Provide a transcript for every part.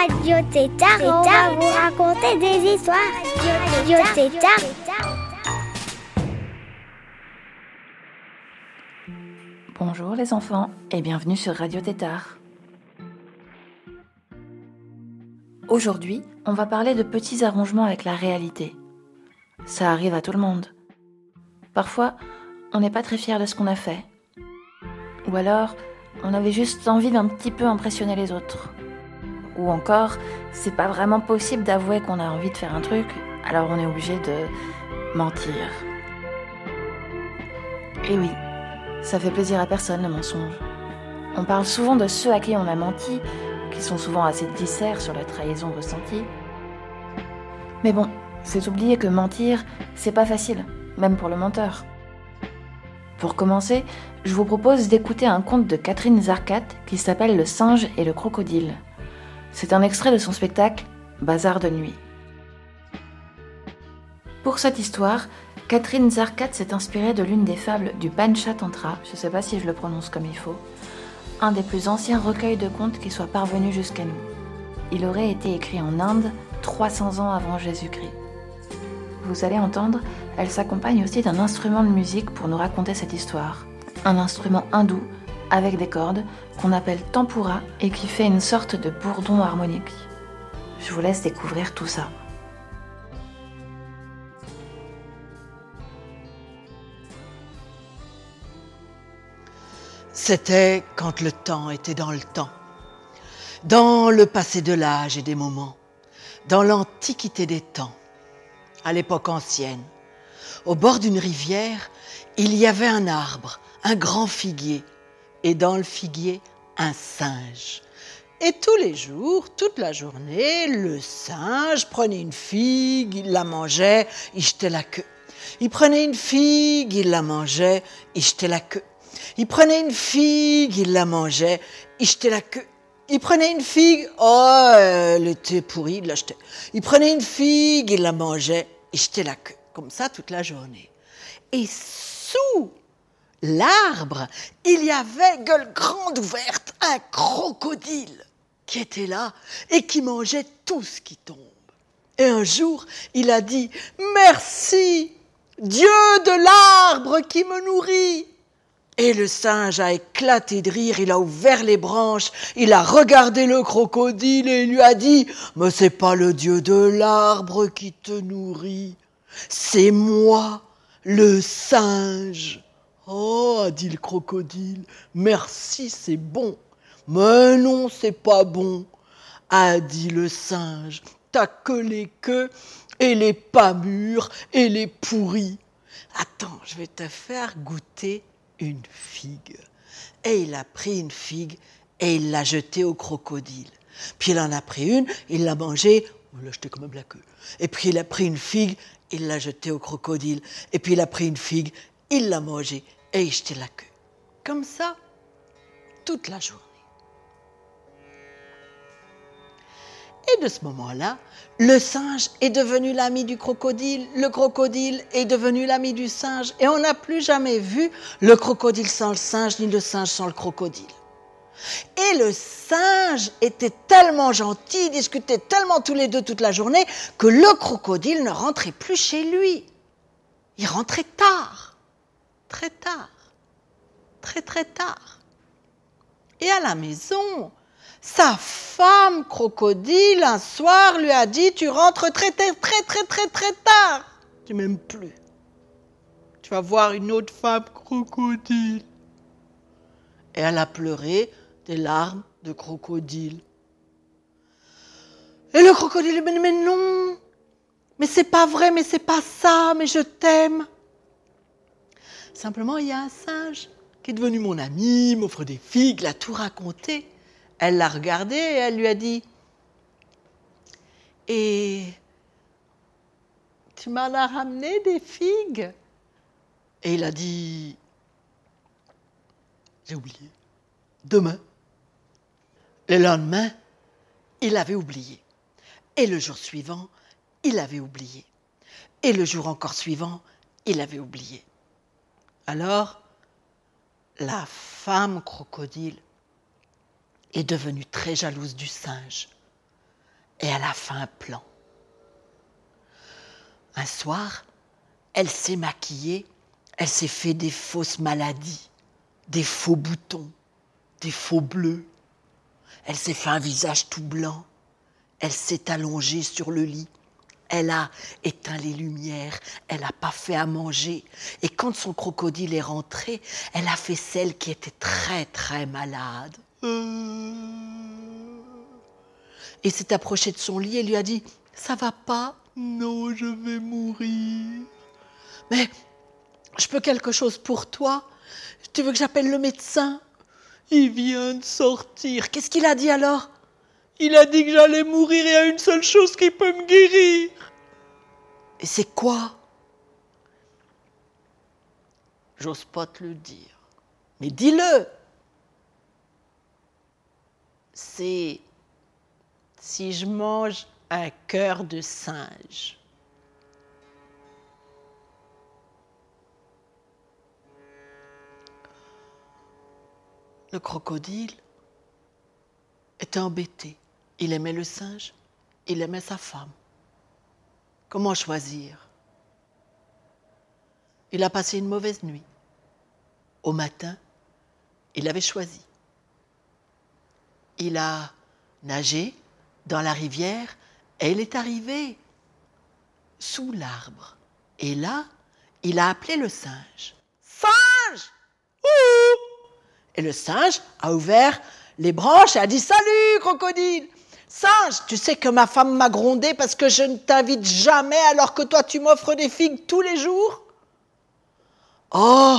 Radio Tétard et on va vous raconter des histoires. Radio Tétard. Bonjour les enfants et bienvenue sur Radio Tétard. Aujourd'hui, on va parler de petits arrangements avec la réalité. Ça arrive à tout le monde. Parfois, on n'est pas très fier de ce qu'on a fait. Ou alors, on avait juste envie d'un petit peu impressionner les autres. Ou encore, c'est pas vraiment possible d'avouer qu'on a envie de faire un truc, alors on est obligé de mentir. Et oui, ça fait plaisir à personne le mensonge. On parle souvent de ceux à qui on a menti, qui sont souvent assez disserts sur la trahison ressentie. Mais bon, c'est oublier que mentir, c'est pas facile, même pour le menteur. Pour commencer, je vous propose d'écouter un conte de Catherine Zarcat qui s'appelle Le singe et le crocodile. C'est un extrait de son spectacle Bazar de nuit. Pour cette histoire, Catherine Zarcat s'est inspirée de l'une des fables du Panchatantra, je ne sais pas si je le prononce comme il faut, un des plus anciens recueils de contes qui soit parvenu jusqu'à nous. Il aurait été écrit en Inde 300 ans avant Jésus-Christ. Vous allez entendre, elle s'accompagne aussi d'un instrument de musique pour nous raconter cette histoire. Un instrument hindou avec des cordes qu'on appelle tempura et qui fait une sorte de bourdon harmonique. Je vous laisse découvrir tout ça. C'était quand le temps était dans le temps, dans le passé de l'âge et des moments, dans l'antiquité des temps, à l'époque ancienne. Au bord d'une rivière, il y avait un arbre, un grand figuier, et dans le figuier, un singe. Et tous les jours, toute la journée, le singe prenait une figue, il la mangeait, il jetait la queue. Il prenait une figue, il la mangeait, il jetait la queue. Il prenait une figue, il la mangeait, il jetait la queue. Il prenait une figue, oh, elle était pourrie, il l'achetait. Il prenait une figue, il la mangeait, il jetait la queue. Comme ça toute la journée. Et sous l'arbre, il y avait, gueule grande ouverte, un crocodile qui était là et qui mangeait tout ce qui tombe. Et un jour, il a dit, merci, Dieu de l'arbre qui me nourrit. Et le singe a éclaté de rire, il a ouvert les branches, il a regardé le crocodile et lui a dit Mais c'est pas le dieu de l'arbre qui te nourrit, c'est moi, le singe. Oh, dit le crocodile, merci, c'est bon. Mais non, c'est pas bon, a dit le singe. T'as que les queues et les pas mûrs et les pourris. Attends, je vais te faire goûter une figue. Et il a pris une figue et il l'a jetée au crocodile. Puis il en a pris une, il l'a mangée, il l'a jetée comme un la queue. Et puis il a pris une figue, il l'a jetée au crocodile. Et puis il a pris une figue, il l'a mangée et jeté la queue. Comme ça, toute la journée. Et de ce moment-là, le singe est devenu l'ami du crocodile, le crocodile est devenu l'ami du singe, et on n'a plus jamais vu le crocodile sans le singe, ni le singe sans le crocodile. Et le singe était tellement gentil, discutait tellement tous les deux toute la journée, que le crocodile ne rentrait plus chez lui. Il rentrait tard, très tard, très très tard. Et à la maison, sa femme crocodile, un soir, lui a dit, tu rentres très très très très très très tard. Tu m'aimes plus. Tu vas voir une autre femme crocodile. Et elle a pleuré des larmes de crocodile. Et le crocodile dit, mais non, mais c'est pas vrai, mais c'est pas ça, mais je t'aime. Simplement, il y a un singe qui est devenu mon ami, m'offre des figues, l'a tout raconté. Elle l'a regardé et elle lui a dit Et tu m'en as ramené des figues? Et il a dit, j'ai oublié, demain. Le lendemain, il avait oublié. Et le jour suivant, il avait oublié. Et le jour encore suivant, il avait oublié. Alors, la femme crocodile est devenue très jalouse du singe et elle a fait un plan. Un soir, elle s'est maquillée, elle s'est fait des fausses maladies, des faux boutons, des faux bleus. Elle s'est fait un visage tout blanc. Elle s'est allongée sur le lit. Elle a éteint les lumières, elle n'a pas fait à manger. Et quand son crocodile est rentré, elle a fait celle qui était très très malade. Et s'est approchée de son lit et lui a dit Ça va pas? Non, je vais mourir. Mais je peux quelque chose pour toi Tu veux que j'appelle le médecin? Il vient de sortir. Qu'est-ce qu'il a dit alors? Il a dit que j'allais mourir et il y a une seule chose qui peut me guérir. Et c'est quoi? J'ose pas te le dire. Mais dis-le C'est si je mange un cœur de singe. Le crocodile était embêté. Il aimait le singe, il aimait sa femme. Comment choisir? Il a passé une mauvaise nuit. Au matin, il avait choisi. Il a nagé dans la rivière et il est arrivé sous l'arbre. Et là, il a appelé le singe. Singe Et le singe a ouvert les branches et a dit Salut, crocodile Singe, tu sais que ma femme m'a grondé parce que je ne t'invite jamais alors que toi tu m'offres des figues tous les jours Oh,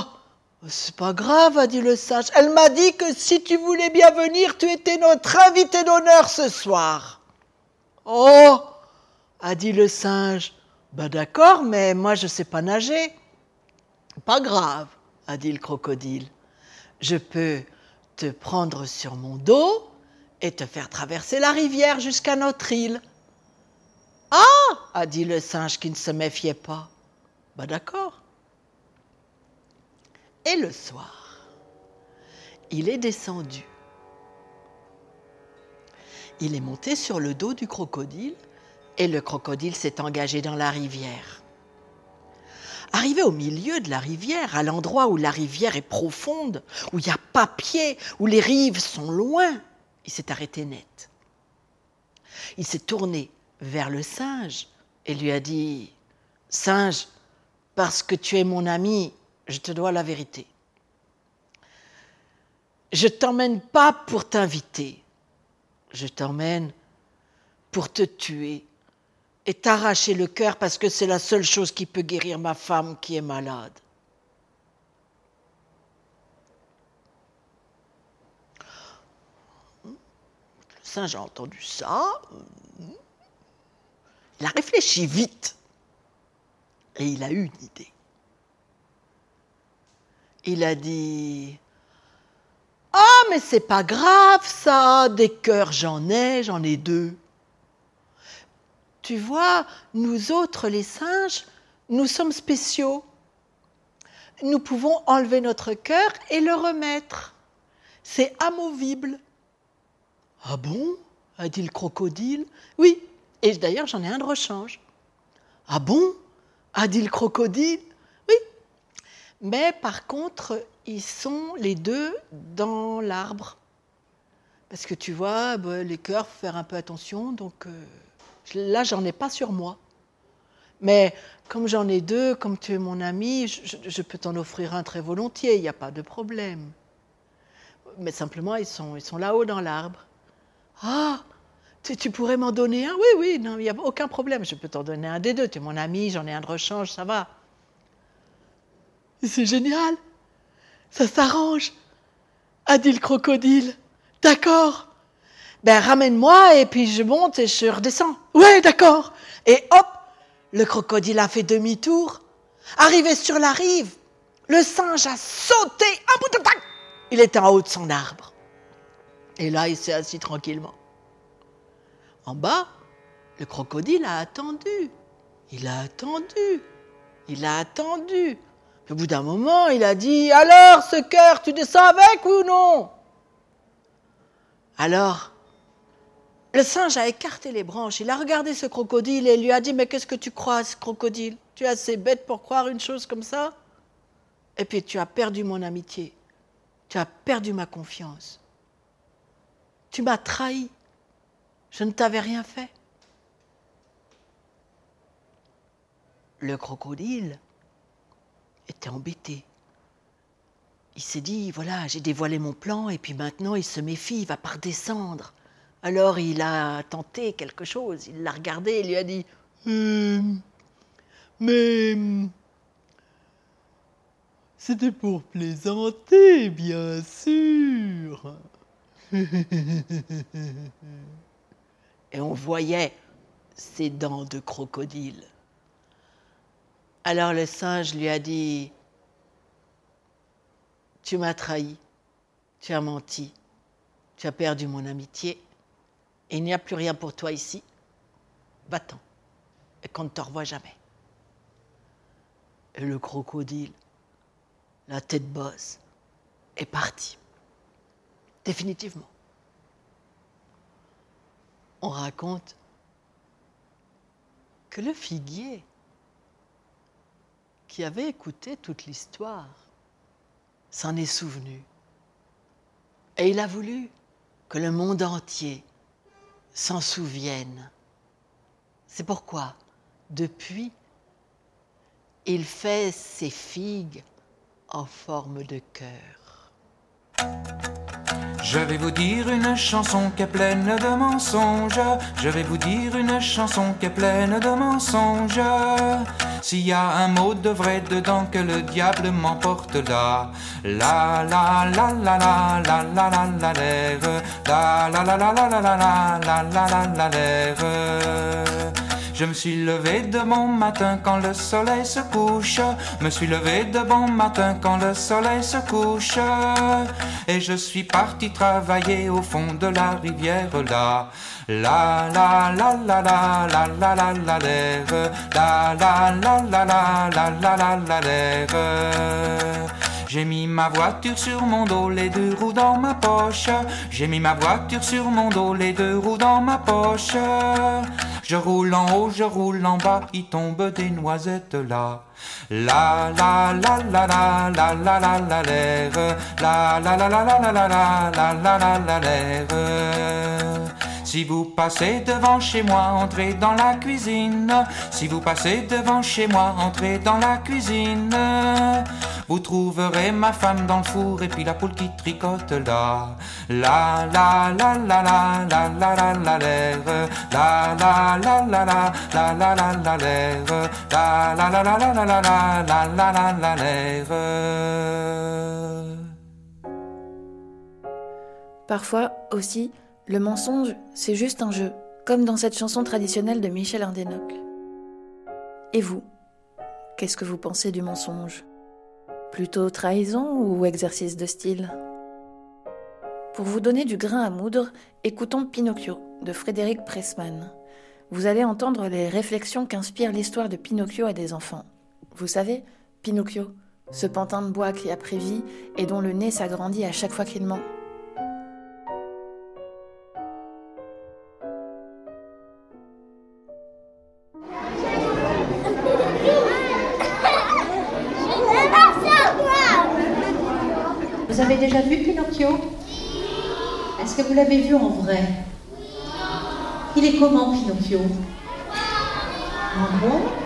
c'est pas grave, a dit le singe. Elle m'a dit que si tu voulais bien venir, tu étais notre invité d'honneur ce soir. Oh, a dit le singe. Ben d'accord, mais moi je ne sais pas nager. Pas grave, a dit le crocodile. Je peux te prendre sur mon dos et te faire traverser la rivière jusqu'à notre île. Ah a dit le singe qui ne se méfiait pas. Ben d'accord. Et le soir, il est descendu. Il est monté sur le dos du crocodile et le crocodile s'est engagé dans la rivière. Arrivé au milieu de la rivière, à l'endroit où la rivière est profonde, où il n'y a pas pied, où les rives sont loin, il s'est arrêté net. Il s'est tourné vers le singe et lui a dit Singe, parce que tu es mon ami, je te dois la vérité. Je t'emmène pas pour t'inviter, je t'emmène pour te tuer et t'arracher le cœur parce que c'est la seule chose qui peut guérir ma femme qui est malade. Singe a entendu ça. Il a réfléchi vite et il a eu une idée. Il a dit Ah, mais c'est pas grave ça, des cœurs j'en ai, j'en ai deux. Tu vois, nous autres les singes, nous sommes spéciaux. Nous pouvons enlever notre cœur et le remettre. C'est amovible. Ah bon? A dit le crocodile? Oui, et d'ailleurs j'en ai un de rechange. Ah bon? A dit le crocodile? Oui, mais par contre, ils sont les deux dans l'arbre. Parce que tu vois, bah, les cœurs, faut faire un peu attention, donc euh, là, j'en ai pas sur moi. Mais comme j'en ai deux, comme tu es mon ami, je, peux t'en offrir un très volontiers, il n'y a pas de problème. Mais simplement, ils sont, ils sont là-haut dans l'arbre. Ah, tu, pourrais m'en donner un? Oui, oui, non, il n'y a aucun problème, je peux t'en donner un des deux. Tu es mon ami, j'en ai un de rechange, ça va. C'est génial, ça s'arrange, a dit le crocodile. D'accord. Ben ramène-moi et puis je monte et je redescends. Oui, Ouais, d'accord. Et hop, le crocodile a fait demi-tour. Arrivé sur la rive, le singe a sauté. Un bout de tac Il était en haut de son arbre. Et là, il s'est assis tranquillement. En bas, le crocodile a attendu. Il a attendu. Il a attendu. Au bout d'un moment, il a dit Alors, ce cœur, tu descends avec ou non? Alors, le singe a écarté les branches. Il a regardé ce crocodile et lui a dit Mais qu'est-ce que tu crois, ce crocodile? Tu es assez bête pour croire une chose comme ça? Et puis tu as perdu mon amitié. Tu as perdu ma confiance. Tu m'as trahi. Je ne t'avais rien fait. Le crocodile était embêté. Il s'est dit, voilà, j'ai dévoilé mon plan et puis maintenant il se méfie, il va pas redescendre. Alors il a tenté quelque chose, il l'a regardé et lui a dit, hum, mais c'était pour plaisanter, bien sûr. Et on voyait ses dents de crocodile. Alors le singe lui a dit, tu m'as trahi, tu as menti, tu as perdu mon amitié, et il n'y a plus rien pour toi ici, va-t'en, et qu'on ne te revoie jamais. Et le crocodile, la tête bosse, est parti, définitivement. On raconte que le figuier qui avait écouté toute l'histoire s'en est souvenu. Et il a voulu que le monde entier s'en souvienne. C'est pourquoi, depuis, il fait ses figues en forme de cœur. Je vais vous dire une chanson qui est pleine de mensonges. Je vais vous dire une chanson qui est pleine de mensonges. S'il y a un mot de vrai dedans que le diable m'emporte là. La la la la la la la la la l'air. La la la la la la la la la la la la l'air. Je me suis levé de bon matin quand le soleil se couche. Me suis levé de bon matin quand le soleil se couche. Et je suis parti travailler au fond de la rivière là. La la la la la la la la la l'air. La la la la la la la la la l'air. J'ai mis ma voiture sur mon dos, les deux roues dans ma poche. J'ai mis ma voiture sur mon dos, les deux roues dans ma poche. Je roule en haut, je roule en bas, il tombe des noisettes là. La la la la la la la la la l'air. La la la la la la la la la la la la l'air. Si vous passez devant chez moi, entrez dans la cuisine. Si vous passez devant chez moi, entrez dans la cuisine. Vous trouverez ma femme dans le four et puis la poule qui tricote là. La la la la la la la la la l'air. La la la la la la la la la l'air. La la la la la la la la la la la la l'air. Parfois aussi, le mensonge, c'est juste un jeu, comme dans cette chanson traditionnelle de Michel Ardenoc. Et vous, qu'est-ce que vous pensez du mensonge? Plutôt trahison ou exercice de style? Pour vous donner du grain à moudre, écoutons Pinocchio de Frédéric Pressman. Vous allez entendre les réflexions qu'inspire l'histoire de Pinocchio à des enfants. Vous savez, Pinocchio, ce pantin de bois qui a pris vie et dont le nez s'agrandit à chaque fois qu'il ment. Déjà vu Pinocchio? Est-ce que vous l'avez vu en vrai? Il est comment Pinocchio? Ah bon?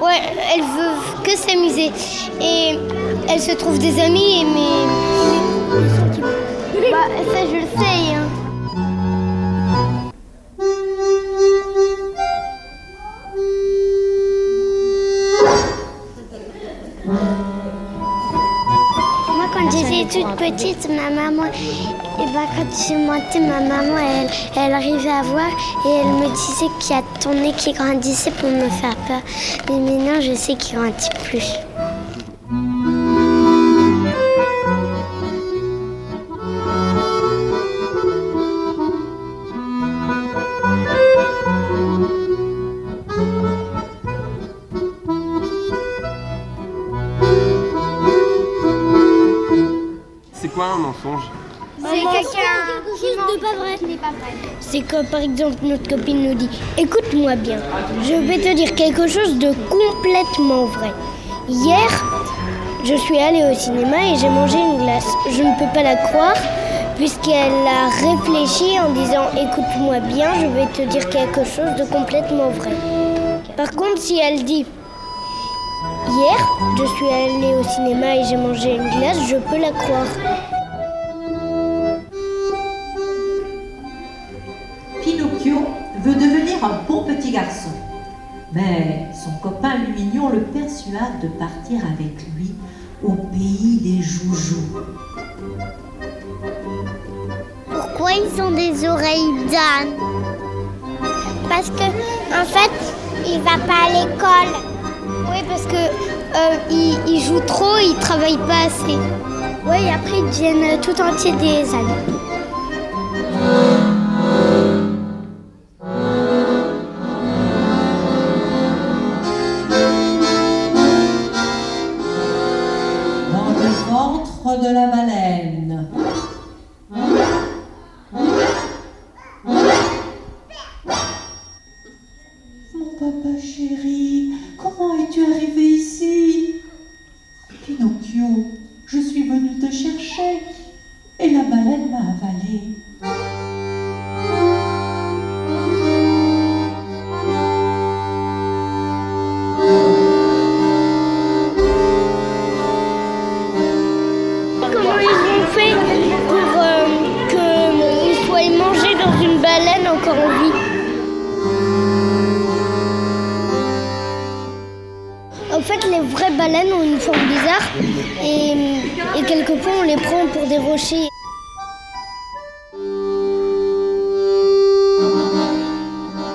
Ouais, elle veut que s'amuser. Et elle se trouve des amis, mais. Ma maman, et bah, quand je montée, ma maman, elle, elle arrivait à voir et elle me disait qu'il y a ton nez qui grandissait pour me faire peur. Mais maintenant, je sais qu'il grandit plus. C'est comme par exemple notre copine nous dit Écoute-moi bien, je vais te dire quelque chose de complètement vrai. Hier, je suis allée au cinéma et j'ai mangé une glace. Je ne peux pas la croire puisqu'elle a réfléchi en disant Écoute-moi bien, je vais te dire quelque chose de complètement vrai. Par contre, si elle dit Hier, je suis allée au cinéma et j'ai mangé une glace, je peux la croire. Lumignon le persuade de partir avec lui au pays des joujoux. Pourquoi ils ont des oreilles d'âne Parce que, en fait, il va pas à l'école. Oui, parce que euh, il, joue trop, il travaille pas assez. Oui, après ils deviennent tout entier des ânes. De la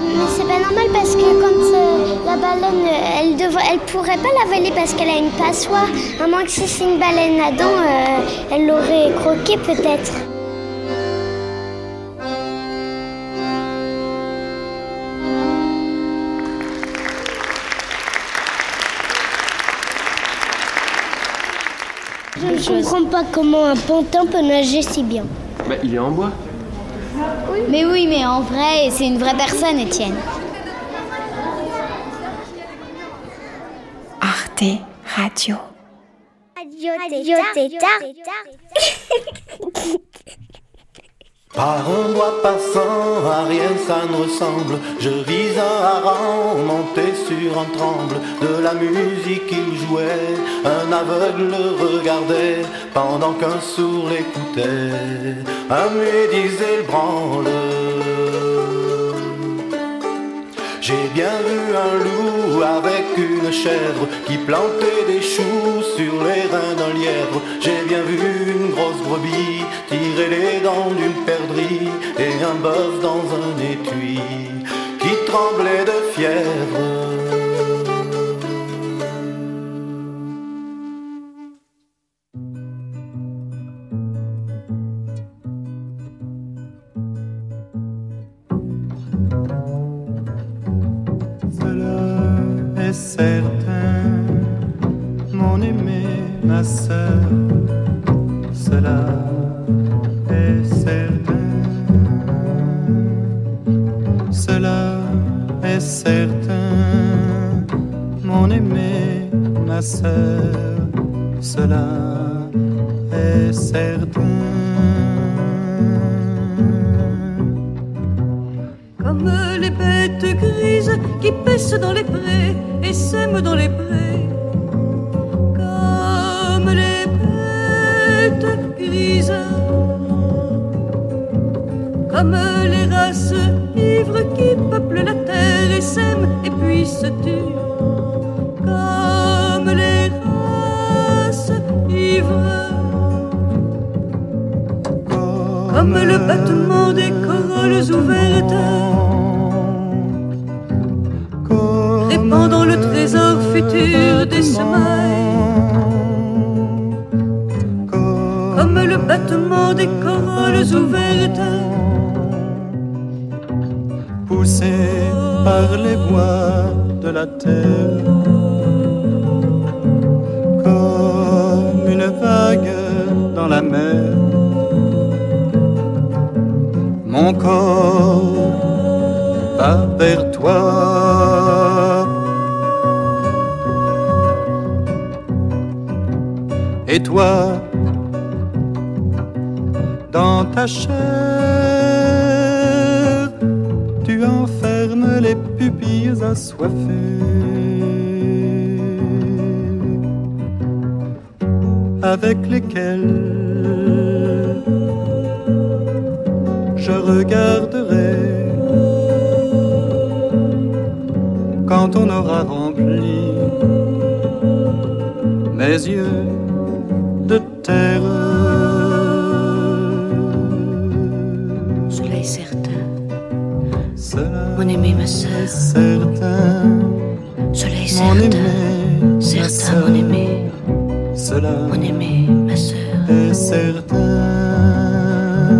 Mais c'est pas normal parce que quand euh, la baleine, elle devrait, elle pourrait pas l'avaler parce qu'elle a une passoire. À moins que si c'est une baleine à dents, euh, elle l'aurait croqué peut-être. Pas comment un pantin peut nager si bien. Bah, il est en bois. Mais oui, mais en vrai, c'est une vraie personne, Étienne. Arte Radio. Radio, Radio Par un bois passant, à rien ça ne ressemble. Je vis un hareng monté sur un tremble. De la musique il jouait, un aveugle regardait, pendant qu'un sourd l'écoutait. Un muet disait le branle. J'ai bien vu un loup avec une chèvre qui plantait des choux sur les reins d'un lièvre. J'ai bien vu une grosse brebis tirer les dents d'une perdrix et un bœuf dans un étui qui tremblait de fièvre. Comme les races ivres qui peuplent la terre et s'aiment et puis se tuent. Comme les races ivres. Comme le battement des corolles ouvertes. Répandant le trésor futur des semailles. Comme le battement des corolles ouvertes. Par les bois de la terre. Comme une vague dans la mer. Mon corps va vers toi. Et toi, dans ta chair, tu enfermes les pupilles assoiffées. Avec lesquelles je regarderai quand on aura rempli mes yeux de terre. Aimé, ma sœur. certain, Cela est mon certain, aimé, certain, mon aimé, Cela mon aimé, ma sœur. est certain,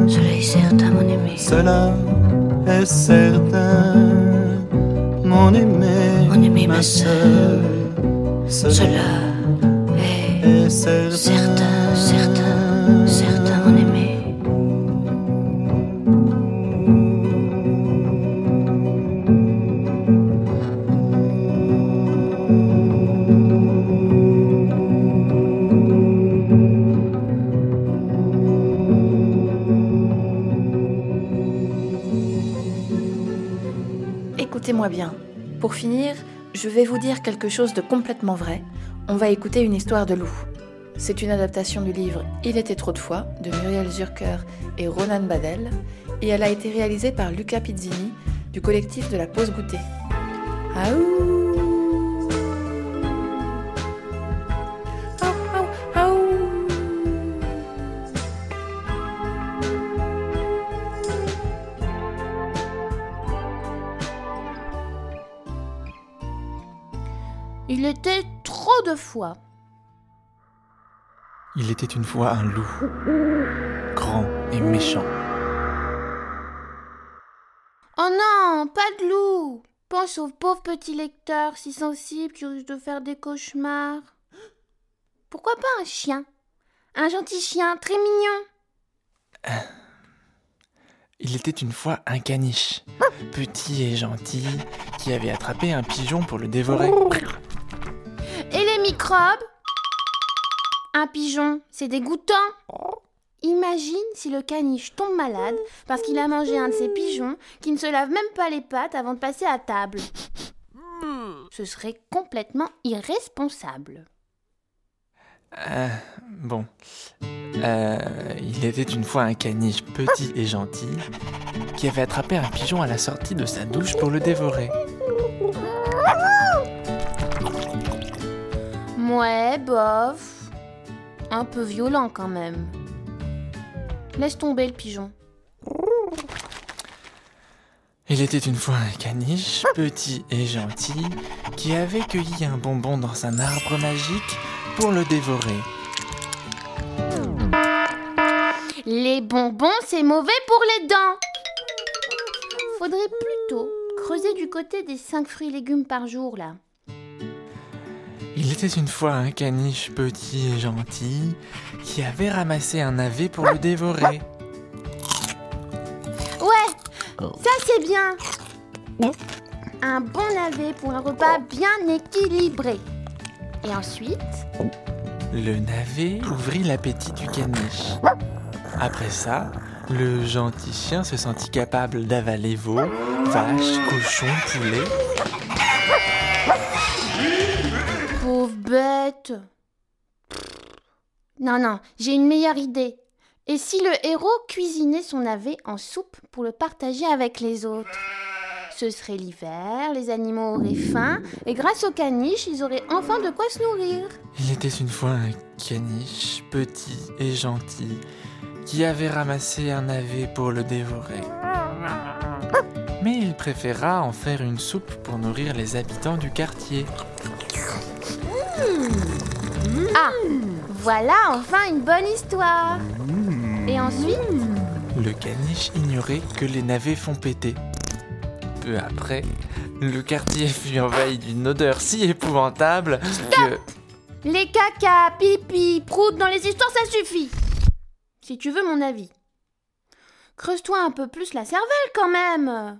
Cela est certain, mon aimé, cela est certain, mon aimé, mon aimé, ma sœur. sœur. Cela est est certain, certain, je vais vous dire quelque chose de complètement vrai. On va écouter une histoire de loup. C'est une adaptation du livre Il était trop de fois de Muriel Zurker et Ronan Badel, et elle a été réalisée par Luca Pizzini du collectif de la pause goûter. Aouh trop de fois. Il était une fois un loup, grand et méchant. Oh non, pas de loup. Pense au pauvre petit lecteur si sensible qui risque de faire des cauchemars. Pourquoi pas un chien? Un gentil chien très mignon. Il était une fois un caniche, petit et gentil, qui avait attrapé un pigeon pour le dévorer. Microbes Un pigeon, c'est dégoûtant. Imagine si le caniche tombe malade parce qu'il a mangé un de ces pigeons qui ne se lave même pas les pattes avant de passer à table. Ce serait complètement irresponsable. Euh, bon. Euh, il était une fois un caniche petit et gentil qui avait attrapé un pigeon à la sortie de sa douche pour le dévorer. Ouais, bof. Un peu violent quand même. Laisse tomber le pigeon. Il était une fois un caniche petit et gentil qui avait cueilli un bonbon dans un arbre magique pour le dévorer. Les bonbons, c'est mauvais pour les dents. Faudrait plutôt creuser du côté des 5 fruits et légumes par jour là. Était une fois un caniche petit et gentil qui avait ramassé un navet pour le dévorer. Ouais, ça c'est bien. Un bon navet pour un repas bien équilibré. Et ensuite? Le navet ouvrit l'appétit du caniche. Après ça, le gentil chien se sentit capable d'avaler veau, vache, cochon, poulet. Bête. Non, non, j'ai une meilleure idée. Et si le héros cuisinait son navet en soupe pour le partager avec les autres? Ce serait l'hiver, les animaux auraient faim, et grâce au caniche, ils auraient enfin de quoi se nourrir. Il était une fois un caniche petit et gentil qui avait ramassé un navet pour le dévorer. Mais il préféra en faire une soupe pour nourrir les habitants du quartier. Ah, voilà enfin une bonne histoire. Et ensuite Le caniche ignorait que les navets font péter. Peu après, le quartier fut envahi d'une odeur si épouvantable que... Les caca, pipi, prout dans les histoires, ça suffit. Si tu veux mon avis. Creuse-toi un peu plus la cervelle quand même.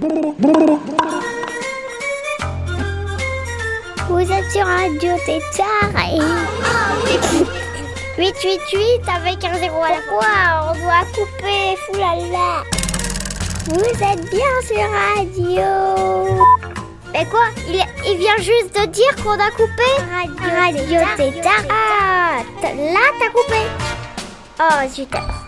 Vous êtes sur Radio Tétard et... 888 avec un zéro à la fois, on doit couper, foulala. Vous êtes bien sur Radio. Mais quoi il, il vient juste de dire qu'on a coupé Radio Tétard. Ah, là t'as coupé. Oh alors.